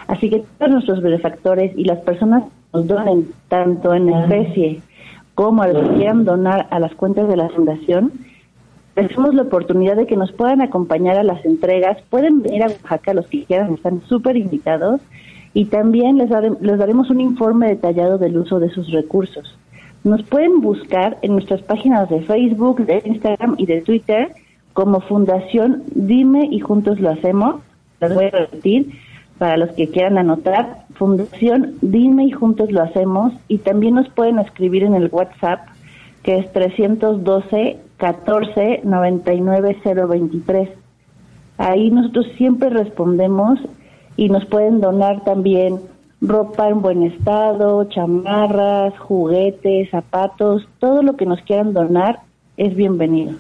así que todos nuestros benefactores y las personas que nos donen tanto en especie como a los que quieran donar a las cuentas de la fundación, les damos la oportunidad de que nos puedan acompañar a las entregas, pueden venir a Oaxaca los que quieran, están súper invitados. Y también les, les daremos un informe detallado del uso de sus recursos. Nos pueden buscar en nuestras páginas de Facebook, de Instagram y de Twitter como Fundación Dime y Juntos lo Hacemos. Las voy a repetir para los que quieran anotar. Fundación Dime y Juntos lo Hacemos. Y también nos pueden escribir en el WhatsApp que es 312 14 99 023. Ahí nosotros siempre respondemos y nos pueden donar también ropa en buen estado, chamarras, juguetes, zapatos, todo lo que nos quieran donar es bienvenido.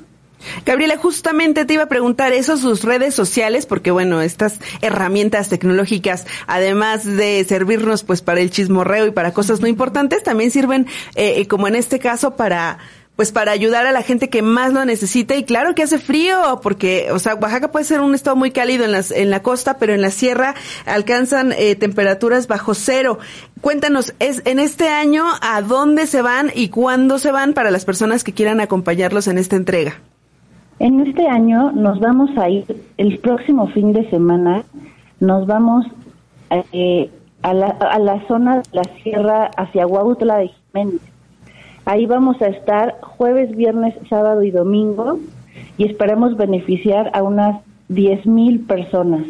Gabriela, justamente te iba a preguntar eso, sus redes sociales, porque bueno, estas herramientas tecnológicas, además de servirnos pues para el chismorreo y para cosas no importantes, también sirven, eh, eh, como en este caso, para pues para ayudar a la gente que más lo necesita y claro que hace frío porque o sea Oaxaca puede ser un estado muy cálido en las en la costa pero en la sierra alcanzan eh, temperaturas bajo cero. Cuéntanos es en este año a dónde se van y cuándo se van para las personas que quieran acompañarlos en esta entrega En este año nos vamos a ir, el próximo fin de semana, nos vamos eh, a, la, a la zona de la sierra hacia Huautla de Jiménez. Ahí vamos a estar jueves, viernes, sábado y domingo y esperamos beneficiar a unas 10 mil personas.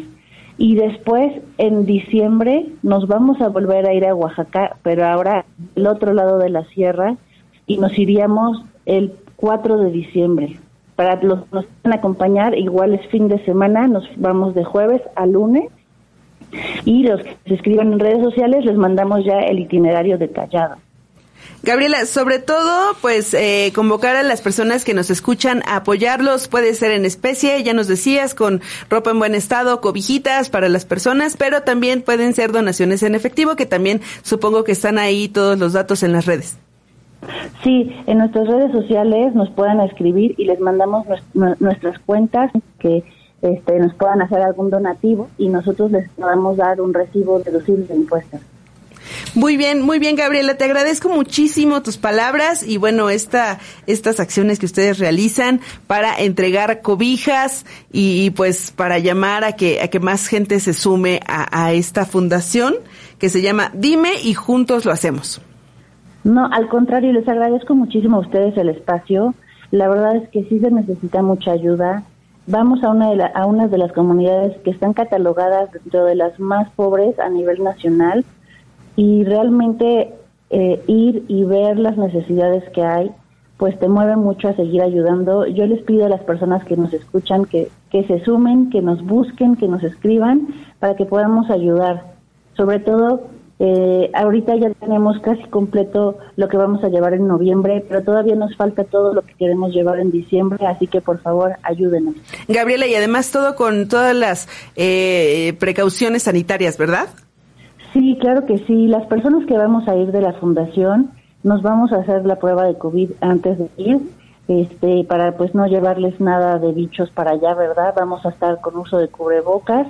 Y después, en diciembre, nos vamos a volver a ir a Oaxaca, pero ahora el otro lado de la sierra, y nos iríamos el 4 de diciembre. Para los que nos van a acompañar, igual es fin de semana, nos vamos de jueves a lunes. Y los que se escriban en redes sociales, les mandamos ya el itinerario detallado. Gabriela, sobre todo, pues eh, convocar a las personas que nos escuchan a apoyarlos, puede ser en especie, ya nos decías, con ropa en buen estado, cobijitas para las personas, pero también pueden ser donaciones en efectivo, que también supongo que están ahí todos los datos en las redes. Sí, en nuestras redes sociales nos puedan escribir y les mandamos nues- nuestras cuentas que este, nos puedan hacer algún donativo y nosotros les podamos dar un recibo deducible de impuestos. Muy bien, muy bien, Gabriela. Te agradezco muchísimo tus palabras y bueno, esta, estas acciones que ustedes realizan para entregar cobijas y, pues para llamar a que, a que más gente se sume a, a esta fundación que se llama Dime y juntos lo hacemos. No, al contrario, les agradezco muchísimo a ustedes el espacio. La verdad es que sí se necesita mucha ayuda. Vamos a una de, la, a una de las comunidades que están catalogadas dentro de las más pobres a nivel nacional y realmente eh, ir y ver las necesidades que hay, pues te mueve mucho a seguir ayudando. Yo les pido a las personas que nos escuchan que, que se sumen, que nos busquen, que nos escriban para que podamos ayudar. Sobre todo, eh, ahorita ya tenemos casi completo lo que vamos a llevar en noviembre, pero todavía nos falta todo lo que queremos llevar en diciembre, así que por favor ayúdenos. Gabriela, y además todo con todas las eh, precauciones sanitarias, ¿verdad? Sí, claro que sí. Las personas que vamos a ir de la fundación nos vamos a hacer la prueba de COVID antes de ir, este, para pues no llevarles nada de bichos para allá, ¿verdad? Vamos a estar con uso de cubrebocas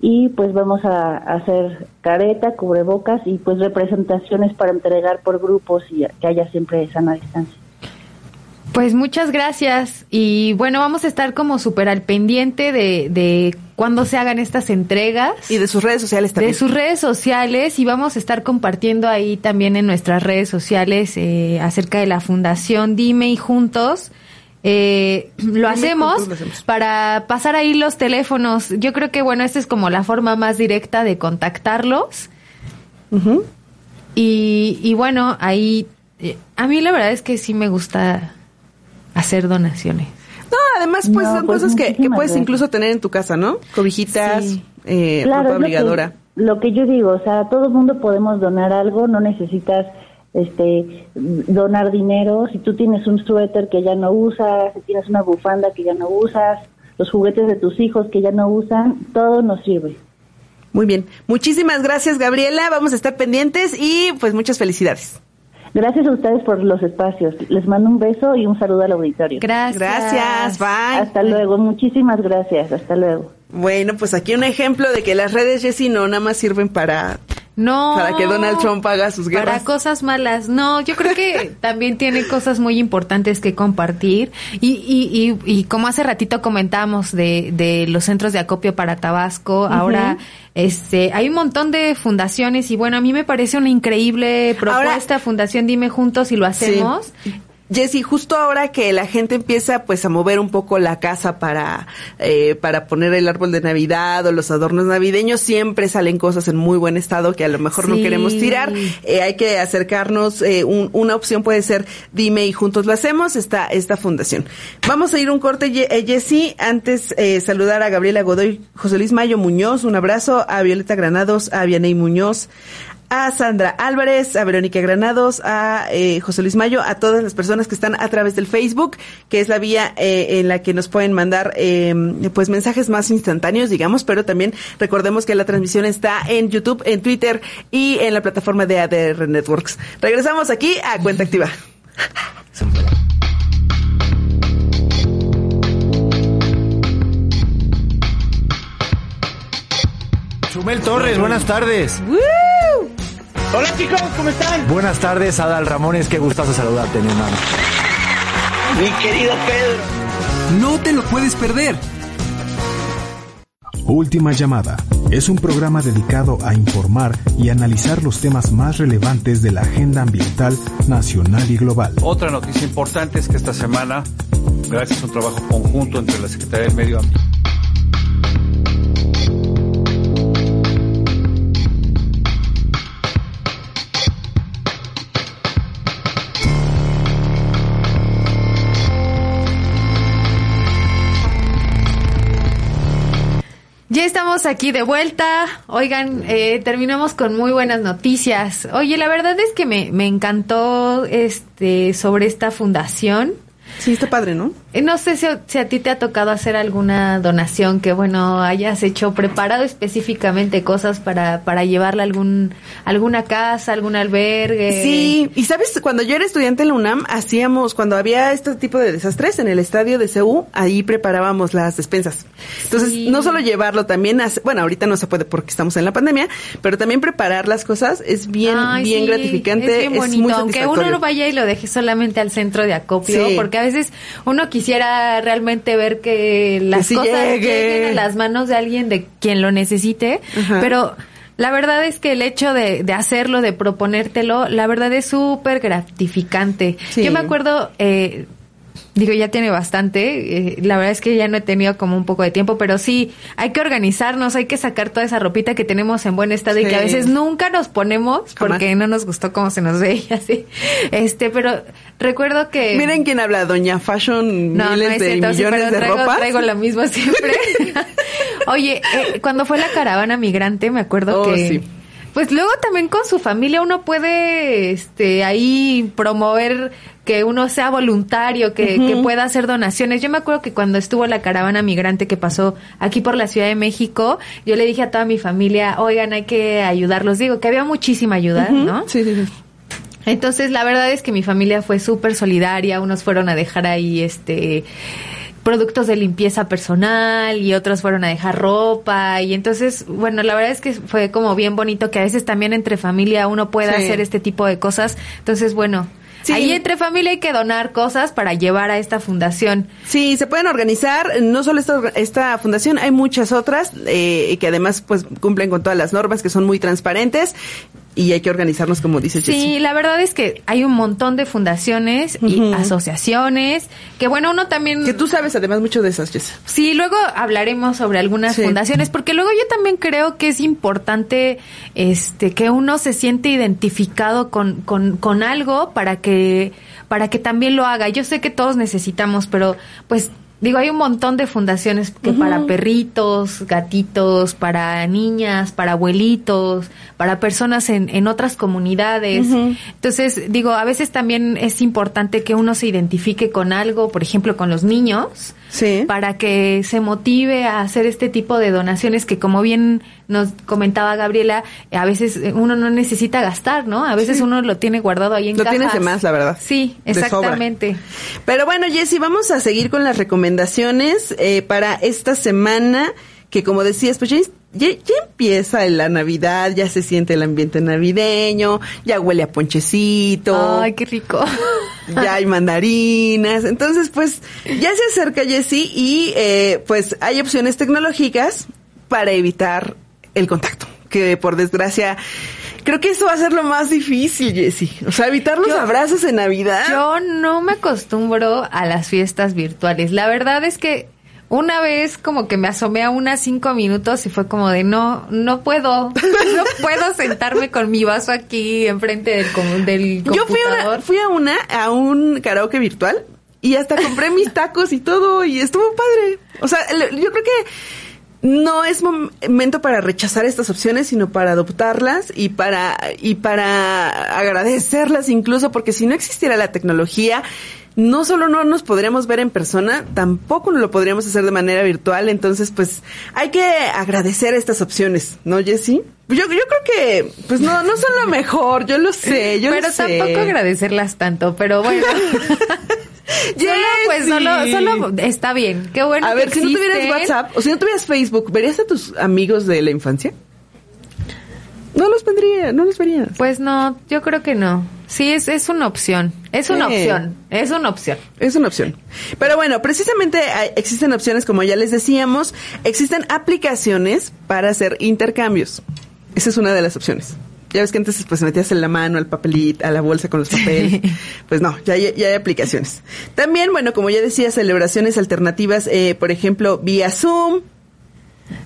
y pues vamos a, hacer careta, cubrebocas y pues representaciones para entregar por grupos y que haya siempre sana distancia. Pues muchas gracias y bueno, vamos a estar como súper al pendiente de, de cuando se hagan estas entregas. Y de sus redes sociales también. De sus redes sociales y vamos a estar compartiendo ahí también en nuestras redes sociales eh, acerca de la fundación Dime y Juntos. Eh, lo, hacemos para pasar ahí los teléfonos. Yo creo que bueno, esta es como la forma más directa de contactarlos. y, y bueno, ahí eh, a mí la verdad es que sí me gusta hacer donaciones. No, además, pues son pues, cosas que, que puedes incluso tener en tu casa, ¿no? Cobijitas, eh, Claro, ropa es lo que- obligadora. Lo que, yo digo, o sea, todo el mundo podemos donar algo, no necesitas este donar dinero. Si tú tienes un suéter que ya no usas, si tienes una bufanda que ya no usas, los juguetes de tus hijos que ya no usan, todo nos sirve. Muy bien. Muchísimas gracias, Gabriela. Vamos a estar pendientes y pues muchas felicidades. Gracias a ustedes por los espacios. Les mando un beso y un saludo al auditorio. Gracias. Gracias, bye. Hasta luego, muchísimas gracias. Hasta luego. Bueno, pues aquí un ejemplo de que las redes, Jessy, no nada más sirven para, No. para que Donald Trump haga sus Para guerras. cosas malas. No, yo creo que también tiene cosas muy importantes que compartir. Y, y, y, y como hace ratito comentamos de, de los centros de acopio para Tabasco, ahora este hay un montón de fundaciones y bueno, a mí me parece una increíble propuesta, Fundación Dime Juntos y lo hacemos. Jessy, justo ahora que la gente empieza pues a mover un poco la casa para, eh, para poner el árbol de Navidad o los adornos navideños, siempre salen cosas en muy buen estado que a lo mejor no queremos tirar. Eh, hay que acercarnos, eh, un- una opción puede ser Dime y juntos lo hacemos, esta, esta fundación. Vamos a ir un corte, eh, Jessy, antes eh, saludar a Gabriela Godoy, José Luis Mayo Muñoz, un abrazo, a Violeta Granados, a Vianey Muñoz, a Sandra Álvarez, a Verónica Granados, a eh, José Luis Mayo, a todas las personas que están a través del Facebook, que es la vía eh, en la que nos pueden mandar eh, pues mensajes más instantáneos, digamos, pero también recordemos que la transmisión está en YouTube, en Twitter y en la plataforma de ADR Networks. Regresamos aquí a Cuenta Activa. Chumel Torres, buenas tardes. Hola chicos, ¿cómo están? Buenas tardes, Adal Ramones, qué gustazo saludarte, mi hermano. Mi querido Pedro. No te lo puedes perder. Última llamada. Es un programa dedicado a informar y analizar los temas más relevantes de la agenda ambiental nacional y global. Otra noticia importante es que esta semana, gracias a un trabajo conjunto entre la Secretaría del Medio Ambiente, aquí de vuelta. Oigan, eh, terminamos con muy buenas noticias. Oye, la verdad es que me, me encantó este sobre esta fundación. Sí, está padre, ¿no? Eh, No sé si, si a ti te ha tocado hacer alguna donación que, bueno, hayas hecho, preparado específicamente cosas para, para llevarla a algún, alguna casa, algún albergue. Sí, y sabes, cuando yo era estudiante en la UNAM, hacíamos, cuando había este tipo de desastres en el estadio de CEU, ahí preparábamos las despensas. Entonces, no solo llevarlo, también, hace- bueno, ahorita no se puede porque estamos en la pandemia, pero también preparar las cosas es bien, Ay, bien sí, gratificante, es bien es, bonito, muy aunque uno no vaya y lo deje solamente al centro de acopio, Sí. porque a veces uno quisiera realmente ver que las sí cosas llegue. lleguen a las manos de alguien de quien lo necesite, Ajá. pero la verdad es que el hecho de, de hacerlo, de proponértelo, la verdad es súper gratificante. Sí. Yo me acuerdo, eh, Digo, ya tiene bastante. eh, la verdad es que ya no he tenido como un poco de tiempo, pero sí, hay que organizarnos, hay que sacar toda esa ropita que tenemos en buen estado y que a veces nunca nos ponemos Jamás. porque no nos gustó cómo se nos veía así. Este, pero recuerdo que Miren quién habla, Doña Fashion, no, no miles es de cierto, sí, millones pero de traigo lo mismo siempre. Oye, eh, cuando fue la caravana migrante, me acuerdo Oh, que sí. Pues luego también con su familia uno puede este ahí promover que uno sea voluntario, que, pueda hacer donaciones. Yo me acuerdo que cuando estuvo la caravana migrante que pasó aquí por la Ciudad de México, yo le dije a toda mi familia, oigan, hay que ayudarlos. Digo, que había muchísima ayuda. ¿no? Sí, sí, sí. Entonces, la verdad es que mi familia fue súper solidaria. Unos fueron a dejar ahí, este, productos de limpieza personal y otros fueron a dejar ropa. Y entonces, bueno, la verdad es que fue como bien bonito que a veces también entre familia uno pueda Sí. hacer este tipo de cosas. Entonces, bueno, ahí entre familia hay que donar cosas para llevar a esta fundación. Sí, se pueden organizar, no solo esta, esta fundación, hay muchas otras eh, que además pues cumplen con todas las normas, que son muy transparentes y hay que organizarnos como dice. Sí, la verdad es que hay un montón de fundaciones y asociaciones que bueno, uno también Que tú sabes además mucho de esas, Jessy. Sí, luego hablaremos sobre algunas Sí. fundaciones, porque luego yo también creo que es importante este que uno se siente identificado con, con, con algo para que, para que también lo haga. Yo sé que todos necesitamos, pero pues digo, hay un montón de fundaciones que para perritos, gatitos, para niñas, para abuelitos, para personas en, en otras comunidades. Entonces, digo, a veces también es importante que uno se identifique con algo, por ejemplo, con los niños, para que se motive a hacer este tipo de donaciones que, como bien nos comentaba Gabriela, a veces eh, uno no necesita gastar, ¿no? A veces Sí. uno lo tiene guardado ahí en Lo tienes de más, la verdad. Sí, exactamente. Pero bueno, Jessy, vamos a seguir con las recomendaciones eh, para esta semana, que como decías, pues ya, ya- ya empieza la Navidad, ya se siente el ambiente navideño, ya huele a ponchecito. Ay, qué rico. ya hay mandarinas. Entonces, pues, ya se acerca Jessy y eh, pues hay opciones tecnológicas para evitar el contacto. Que por desgracia, creo que eso va a ser lo más difícil, Jessy. O sea, evitar los Yo- abrazos en Navidad. Yo no me acostumbro a las fiestas virtuales. La verdad es que una vez como que me asomé a unas cinco minutos y fue como de no, no puedo, no puedo sentarme con mi vaso aquí enfrente del, del Yo fui a, computador. una, fui a una, a un karaoke virtual y hasta compré mis tacos y todo y estuvo padre. O sea, yo creo que no es momento para rechazar estas opciones, sino para adoptarlas y para, y para agradecerlas incluso, porque si no existiera la tecnología, no solo no nos podríamos ver en persona, tampoco lo podríamos hacer de manera virtual. Entonces, pues, hay que agradecer estas opciones, ¿no, Jessy? Yo, yo creo que, pues, no, no son lo mejor, yo lo sé, yo pero lo sé. tampoco agradecerlas tanto, pero bueno. solo, pues solo, solo está bien. Qué bueno A que ver, si no tuvieras. WhatsApp o si no tuvieras Facebook, ¿verías a tus amigos de la infancia? No los vendría, no los verías. Pues no, yo creo que no. Sí, es, es una opción. Es una Sí. opción. Es una opción. Es una opción. Pero bueno, precisamente hay- existen opciones, como ya les decíamos, existen aplicaciones para hacer intercambios. Esa es una de las opciones. Ya ves que antes pues metías en la mano, al papelito, a la bolsa con los papeles. pues no, ya hay, ya hay aplicaciones. También, bueno, como ya decía, celebraciones alternativas, eh, por ejemplo, vía Zoom,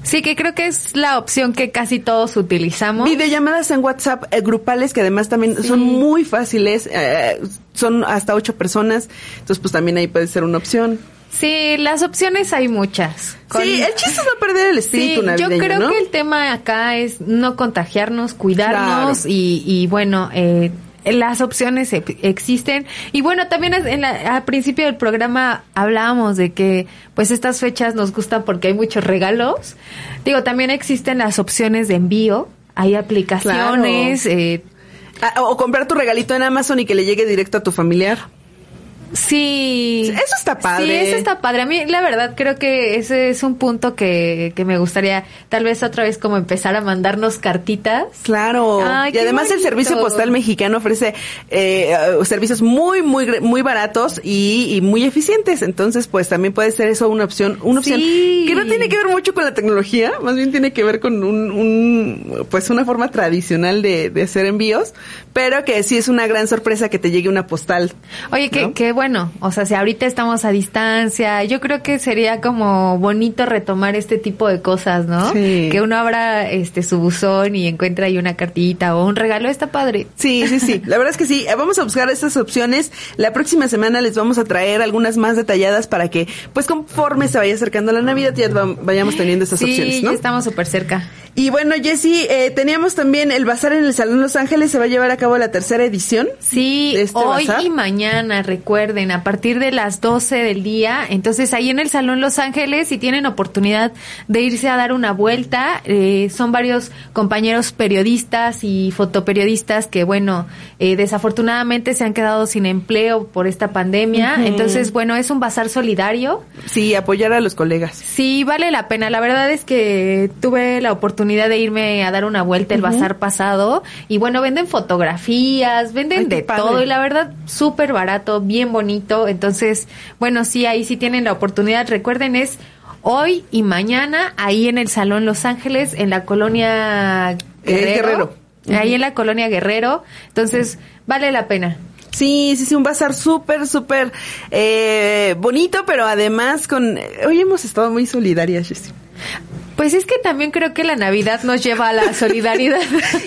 Sí, que creo que es la opción que casi todos utilizamos. Videollamadas en WhatsApp eh, grupales que además también son muy fáciles, eh, son hasta ocho personas, entonces pues también ahí puede ser una opción. Sí, las opciones hay muchas. Sí, el chiste es no perder el espíritu Sí, navideño, yo creo ¿no? que el tema acá es no contagiarnos, cuidarnos Claro. y, y bueno, eh, las opciones e- existen y bueno también en la- al principio del programa hablábamos de que pues estas fechas nos gustan porque hay muchos regalos digo también existen las opciones de envío hay aplicaciones eh, Ah, o comprar tu regalito en Amazon y que le llegue directo a tu familiar. Sí. Eso está padre. Sí, eso está padre. A mí, la verdad, creo que ese es un punto que, que me gustaría, tal vez otra vez, como empezar a mandarnos cartitas. Claro. Ay, y además el servicio postal mexicano ofrece eh, servicios muy, muy, muy baratos y, y muy eficientes. Entonces, pues también puede ser eso una opción, una opción Sí. que no tiene que ver mucho con la tecnología, más bien tiene que ver con un, un pues una forma tradicional de, de hacer envíos, pero que sí es una gran sorpresa que te llegue una postal. Oye, que, que bueno, o sea, si ahorita estamos a distancia, yo creo que sería como bonito retomar este tipo de cosas, ¿no? Sí. Que uno abra este su buzón y encuentra ahí una cartita o un regalo, está padre. Sí, sí, sí. La verdad es que sí. Eh, Vamos a buscar estas opciones. La próxima semana les vamos a traer algunas más detalladas para que, pues conforme se vaya acercando la Navidad, ya va- vayamos teniendo estas sí, opciones, ¿no? ya estamos súper cerca. Y bueno, Jessy, eh, teníamos también el bazar en el Salón Los Ángeles. Se va a llevar a cabo la tercera edición. Sí, de este hoy bazar. y mañana, recuerden, a partir de las 12 del día. Entonces, ahí en el Salón Los Ángeles, si tienen oportunidad de irse a dar una vuelta, eh, son varios compañeros periodistas y fotoperiodistas que, bueno, eh, desafortunadamente se han quedado sin empleo por esta pandemia. Entonces, bueno, es un bazar solidario. Sí, apoyar a los colegas. Sí, vale la pena. La verdad es que tuve la oportunidad de irme a dar una vuelta el bazar pasado y bueno, venden fotografías, venden Ay, de padre. todo y la verdad súper barato, bien bonito. Entonces, bueno, sí, ahí sí tienen la oportunidad. Recuerden, es hoy y mañana ahí en el Salón Los Ángeles, en la colonia Guerrero. Guerrero. Ahí en la colonia Guerrero. Entonces, vale la pena. Sí, sí, sí, un bazar súper, súper eh, bonito, pero además con... Hoy hemos estado muy solidarias, Jessy. Pues es que también creo que la Navidad nos lleva a la solidaridad.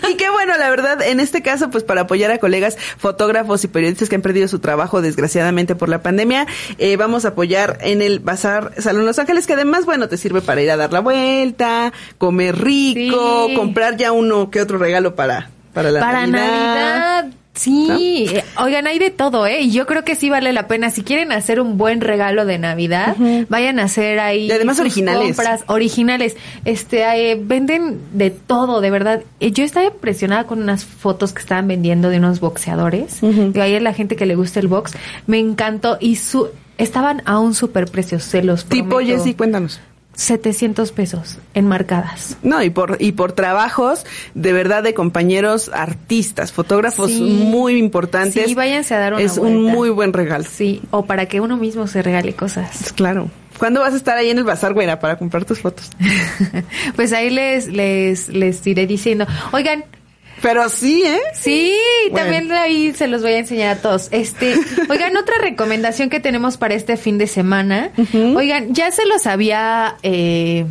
Y qué bueno, la verdad, en este caso, pues para apoyar a colegas fotógrafos y periodistas que han perdido su trabajo desgraciadamente por la pandemia, eh, vamos a apoyar en el Bazar Salón Los Ángeles, que además, bueno, te sirve para ir a dar la vuelta, comer rico, Sí. comprar ya uno que otro regalo para, para la Para Navidad. Sí, Eh, oigan, hay de todo, ¿eh? Y yo creo que sí vale la pena. Si quieren hacer un buen regalo de Navidad, vayan a hacer ahí. Y además originales. Compras originales. Este, eh, venden de todo, de verdad. Eh, yo estaba impresionada con unas fotos que estaban vendiendo de unos boxeadores. Y ahí a la gente que le gusta el box. Me encantó. Y su, estaban a un super precio, se los Tipo. Jessy, cuéntanos. 700 pesos enmarcadas. No, y por, y por trabajos de verdad de compañeros artistas, fotógrafos Sí. muy importantes. Sí, váyanse a dar una Es un muy buen regalo. Sí, o para que uno mismo se regale cosas. Claro. ¿Cuándo vas a estar ahí en el bazar, güera, para comprar tus fotos? Pues ahí les, les, les iré diciendo. Oigan. Pero sí, ¿eh? Sí, Bueno. también ahí se los voy a enseñar a todos. Este, oigan, otra recomendación que tenemos para este fin de semana. Oigan, ya se los había eh,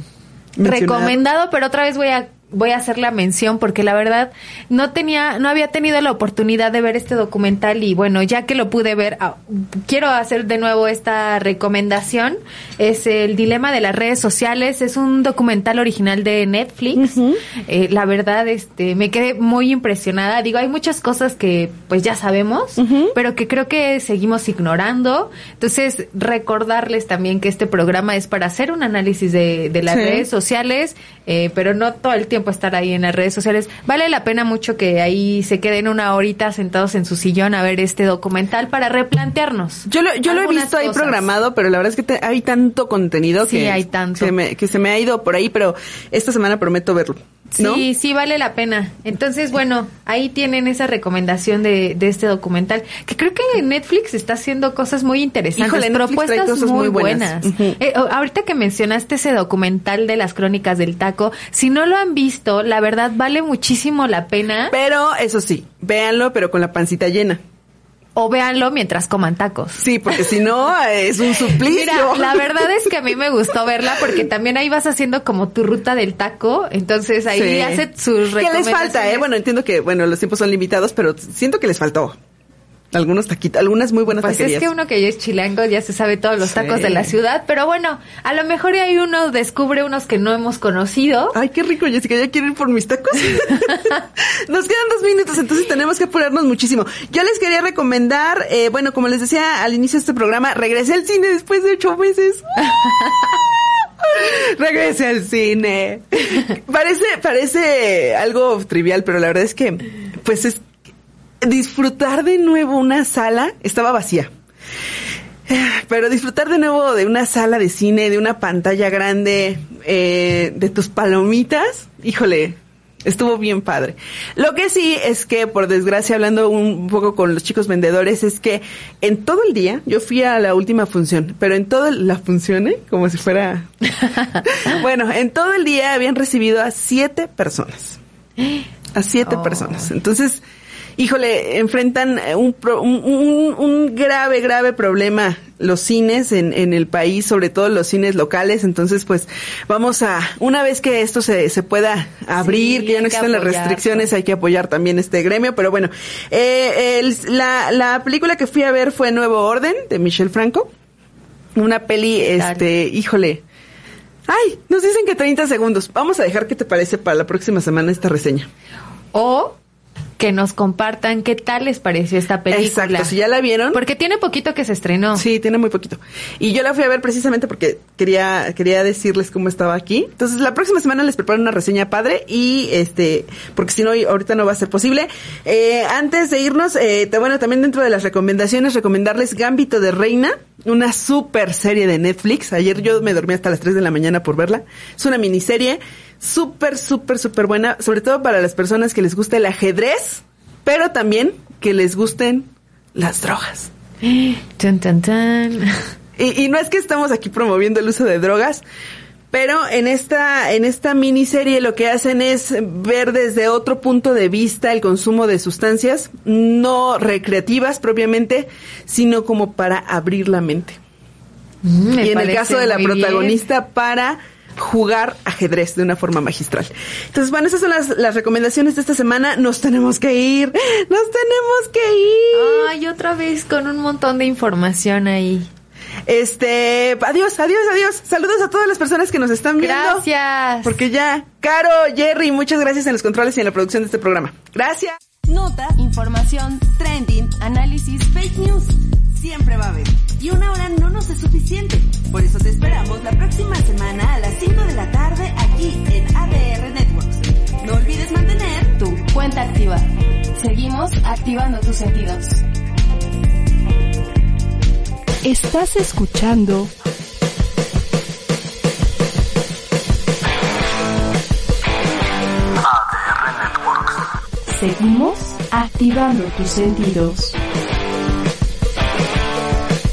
recomendado, pero otra vez voy a voy a hacer la mención porque la verdad no tenía no había tenido la oportunidad de ver este documental y bueno ya que lo pude ver ah, quiero hacer de nuevo esta recomendación. Es el dilema de las redes sociales. Es un documental original de Netflix. Eh, la verdad este me quedé muy impresionada. Digo hay muchas cosas que pues ya sabemos pero que creo que seguimos ignorando. Entonces recordarles también que este programa es para hacer un análisis de, de las Sí. redes sociales, eh, pero no todo el tiempo estar ahí en las redes sociales. Vale la pena mucho que ahí se queden una horita sentados en su sillón a ver este documental para replantearnos. Yo lo, yo lo he visto ahí programado, pero la verdad es que te- hay tanto contenido Sí, que, hay tanto. Me, que se me ha ido por ahí, pero esta semana prometo verlo. ¿No? Sí, sí, vale la pena. Entonces, bueno, ahí tienen esa recomendación de, de este documental, que creo que Netflix está haciendo cosas muy interesantes, Híjole, propuestas cosas muy muy buenas. Eh, ahorita que mencionaste ese documental de las crónicas del taco, si no lo han visto, la verdad vale muchísimo la pena. Pero eso sí, véanlo, pero con la pancita llena. O véanlo mientras coman tacos. Sí, porque si no, es un suplicio. Mira, la verdad es que a mí me gustó verla porque también ahí vas haciendo como tu ruta del taco, entonces ahí Sí. hace sus ¿Qué les falta, eh? recomendaciones. Bueno, entiendo que, bueno, los tiempos son limitados, pero siento que les faltó. Algunos taquitos, algunas muy buenas Pues taquerías. es que uno que ya es chilango ya se sabe todos los Sí. tacos de la ciudad, pero bueno, a lo mejor ahí uno descubre unos que no hemos conocido. Ay, qué rico, Jessica, ya quiero ir por mis tacos. Nos quedan dos minutos, entonces tenemos que apurarnos muchísimo. Yo les quería recomendar, eh, bueno, como les decía al inicio de este programa, regresé al cine después de ocho meses. Regrese al cine. parece, parece algo trivial, pero la verdad es que, pues es disfrutar de nuevo una sala estaba vacía. Pero disfrutar de nuevo de una sala de cine, de una pantalla grande, eh, de tus palomitas, híjole, estuvo bien padre. Lo que sí es que, por desgracia, hablando un poco con los chicos vendedores, es que en todo el día, yo fui a la última función, pero en toda la función, ¿eh? como si fuera... bueno, en todo el día habían recibido a siete personas. A siete personas. Entonces, híjole, enfrentan eh, un, un, un- grave, grave problema los cines en, en el país, sobre todo los cines locales. Entonces, pues vamos a, una vez que esto se, se pueda abrir, Sí, que ya no existen las restricciones, hay que apoyar también este gremio. Pero bueno, eh, el- la, la película que fui a ver fue Nuevo Orden, de Michelle Franco. Una peli, este, híjole. Ay, nos dicen que 30 segundos. Vamos a dejar qué te parece para la próxima semana esta reseña. O que nos compartan qué tal les pareció esta película. Exacto, si ya la vieron. Porque tiene poquito que se estrenó. Sí, tiene muy poquito. Y yo la fui a ver precisamente porque quería, quería decirles cómo estaba aquí. Entonces, la próxima semana les preparo una reseña padre y este, porque si no, ahorita no va a ser posible. Eh, antes de irnos, eh, te- bueno, también dentro de las recomendaciones, recomendarles Gambito de Reina, una super serie de Netflix. Ayer yo me dormí hasta las 3 de la mañana por verla. Es una miniserie súper, súper, súper buena, sobre todo para las personas que les gusta el ajedrez, pero también que les gusten las drogas. Tan, tan, tan. Y, y no es que estamos aquí promoviendo el uso de drogas, pero en esta, en esta miniserie lo que hacen es ver desde otro punto de vista el consumo de sustancias, no recreativas propiamente, sino como para abrir la mente. Mm, y en el caso de la bien. protagonista para jugar ajedrez de una forma magistral. Entonces, bueno, esas son las, las recomendaciones de esta semana. Nos tenemos que ir. Nos tenemos que ir. Ay, otra vez con un montón de información ahí. Este, adiós, adiós, adiós. Saludos a todas las personas que nos están viendo. Gracias. Porque ya, Caro, Jerry, muchas gracias en los controles y en la producción de este programa. Gracias. Nota, información, trending, análisis, fake news. Siempre va a haber. Y una hora no nos es suficiente. Por eso te esperamos la próxima semana a las 5 de la tarde aquí en ADR Networks. No olvides mantener Tu cuenta activa. Seguimos activando tus sentidos. Estás escuchando Seguimos activando tus sentidos.